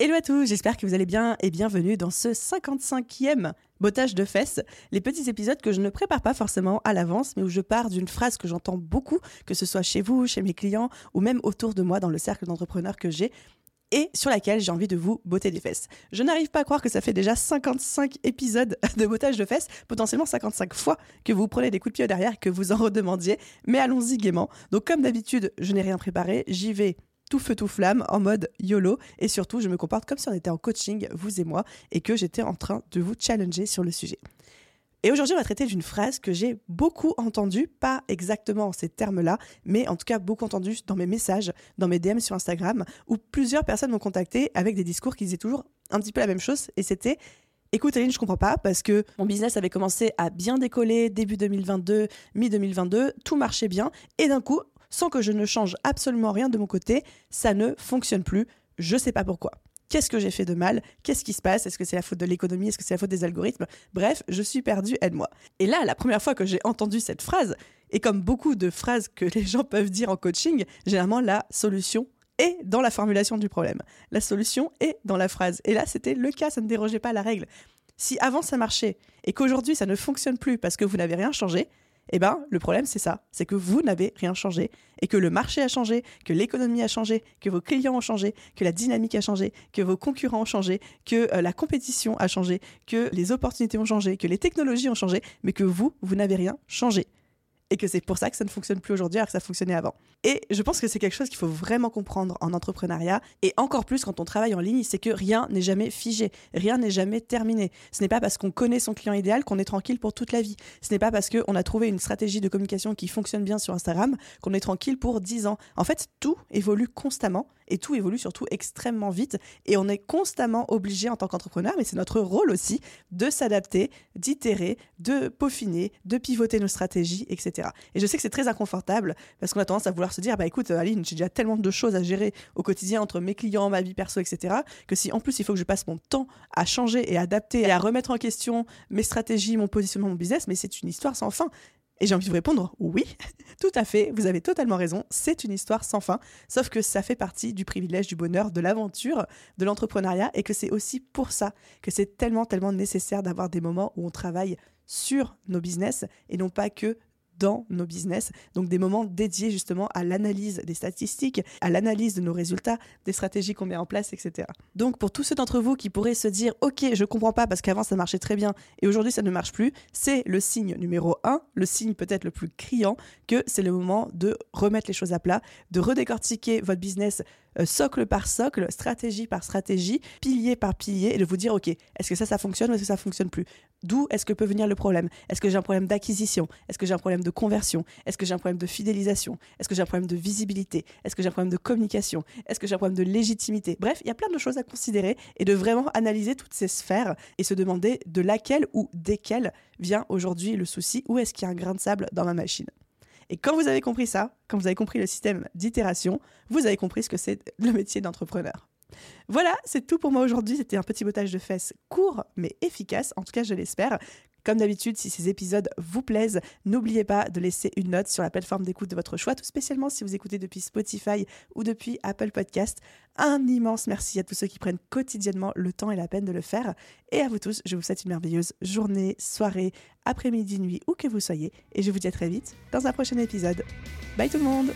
Hello à tous, j'espère que vous allez bien et bienvenue dans ce 55e bottage de fesses, les petits épisodes que je ne prépare pas forcément à l'avance, mais où je pars d'une phrase que j'entends beaucoup, que ce soit chez vous, chez mes clients ou même autour de moi dans le cercle d'entrepreneurs que j'ai et sur laquelle j'ai envie de vous botter des fesses. Je n'arrive pas à croire que ça fait déjà 55 épisodes de bottage de fesses, potentiellement 55 fois que vous prenez des coups de pied derrière et que vous en redemandiez, mais allons-y gaiement. Donc comme d'habitude, je n'ai rien préparé, j'y vais tout feu tout flamme en mode YOLO et surtout je me comporte comme si on était en coaching vous et moi et que j'étais en train de vous challenger sur le sujet. Et aujourd'hui, on va traiter d'une phrase que j'ai beaucoup entendue, pas exactement en ces termes-là, mais en tout cas beaucoup entendue dans mes messages, dans mes DM sur Instagram, où plusieurs personnes m'ont contacté avec des discours qui disaient toujours un petit peu la même chose, et c'était Écoute Aline, je comprends pas parce que mon business avait commencé à bien décoller début 2022, mi-2022, tout marchait bien et d'un coup, sans que je ne change absolument rien de mon côté, ça ne fonctionne plus. Je sais pas pourquoi. Qu'est-ce que j'ai fait de mal? Qu'est-ce qui se passe? Est-ce que c'est la faute de l'économie? Est-ce que c'est la faute des algorithmes? Bref, je suis perdu, aide-moi. Et là, la première fois que j'ai entendu cette phrase, et comme beaucoup de phrases que les gens peuvent dire en coaching, généralement la solution est dans la formulation du problème. La solution est dans la phrase. Et là, c'était le cas, ça ne dérogeait pas la règle. Si avant ça marchait et qu'aujourd'hui ça ne fonctionne plus parce que vous n'avez rien changé, eh ben, le problème, c'est ça. C'est que vous n'avez rien changé et que le marché a changé, que l'économie a changé, que vos clients ont changé, que la dynamique a changé, que vos concurrents ont changé, que euh, la compétition a changé, que les opportunités ont changé, que les technologies ont changé, mais que vous, vous n'avez rien changé et que c'est pour ça que ça ne fonctionne plus aujourd'hui alors que ça fonctionnait avant. Et je pense que c'est quelque chose qu'il faut vraiment comprendre en entrepreneuriat et encore plus quand on travaille en ligne, c'est que rien n'est jamais figé, rien n'est jamais terminé. Ce n'est pas parce qu'on connaît son client idéal qu'on est tranquille pour toute la vie. Ce n'est pas parce qu'on a trouvé une stratégie de communication qui fonctionne bien sur Instagram qu'on est tranquille pour 10 ans. En fait, tout évolue constamment et tout évolue surtout extrêmement vite et on est constamment obligé en tant qu'entrepreneur, mais c'est notre rôle aussi, de s'adapter, d'itérer, de peaufiner, de pivoter nos stratégies, etc. Et je sais que c'est très inconfortable parce qu'on a tendance à vouloir se dire, bah écoute Aline, j'ai déjà tellement de choses à gérer au quotidien entre mes clients, ma vie perso, etc., que si en plus il faut que je passe mon temps à changer et adapter et à remettre en question mes stratégies, mon positionnement, mon business, mais c'est une histoire sans fin. Et j'ai envie de vous répondre oui, tout à fait, vous avez totalement raison, c'est une histoire sans fin, sauf que ça fait partie du privilège, du bonheur, de l'aventure, de l'entrepreneuriat, et que c'est aussi pour ça que c'est tellement, tellement nécessaire d'avoir des moments où on travaille sur nos business et non pas que dans nos business. Donc des moments dédiés justement à l'analyse des statistiques, à l'analyse de nos résultats, des stratégies qu'on met en place, etc. Donc pour tous ceux d'entre vous qui pourraient se dire ok je comprends pas parce qu'avant ça marchait très bien et aujourd'hui ça ne marche plus, c'est le signe numéro un, le signe peut-être le plus criant que c'est le moment de remettre les choses à plat, de redécortiquer votre business euh, socle par socle, stratégie par stratégie, pilier par pilier, et de vous dire, OK, est-ce que ça, ça fonctionne ou est-ce que ça fonctionne plus? D'où est-ce que peut venir le problème? Est-ce que j'ai un problème d'acquisition? Est-ce que j'ai un problème de conversion? Est-ce que j'ai un problème de fidélisation? Est-ce que j'ai un problème de visibilité? Est-ce que j'ai un problème de communication? Est-ce que j'ai un problème de légitimité? Bref, il y a plein de choses à considérer et de vraiment analyser toutes ces sphères et se demander de laquelle ou desquelles vient aujourd'hui le souci, où est-ce qu'il y a un grain de sable dans ma machine? Et quand vous avez compris ça, quand vous avez compris le système d'itération, vous avez compris ce que c'est le métier d'entrepreneur. Voilà, c'est tout pour moi aujourd'hui. C'était un petit botage de fesses court mais efficace, en tout cas je l'espère. Comme d'habitude, si ces épisodes vous plaisent, n'oubliez pas de laisser une note sur la plateforme d'écoute de votre choix, tout spécialement si vous écoutez depuis Spotify ou depuis Apple Podcast. Un immense merci à tous ceux qui prennent quotidiennement le temps et la peine de le faire. Et à vous tous, je vous souhaite une merveilleuse journée, soirée, après-midi, nuit, où que vous soyez. Et je vous dis à très vite dans un prochain épisode. Bye tout le monde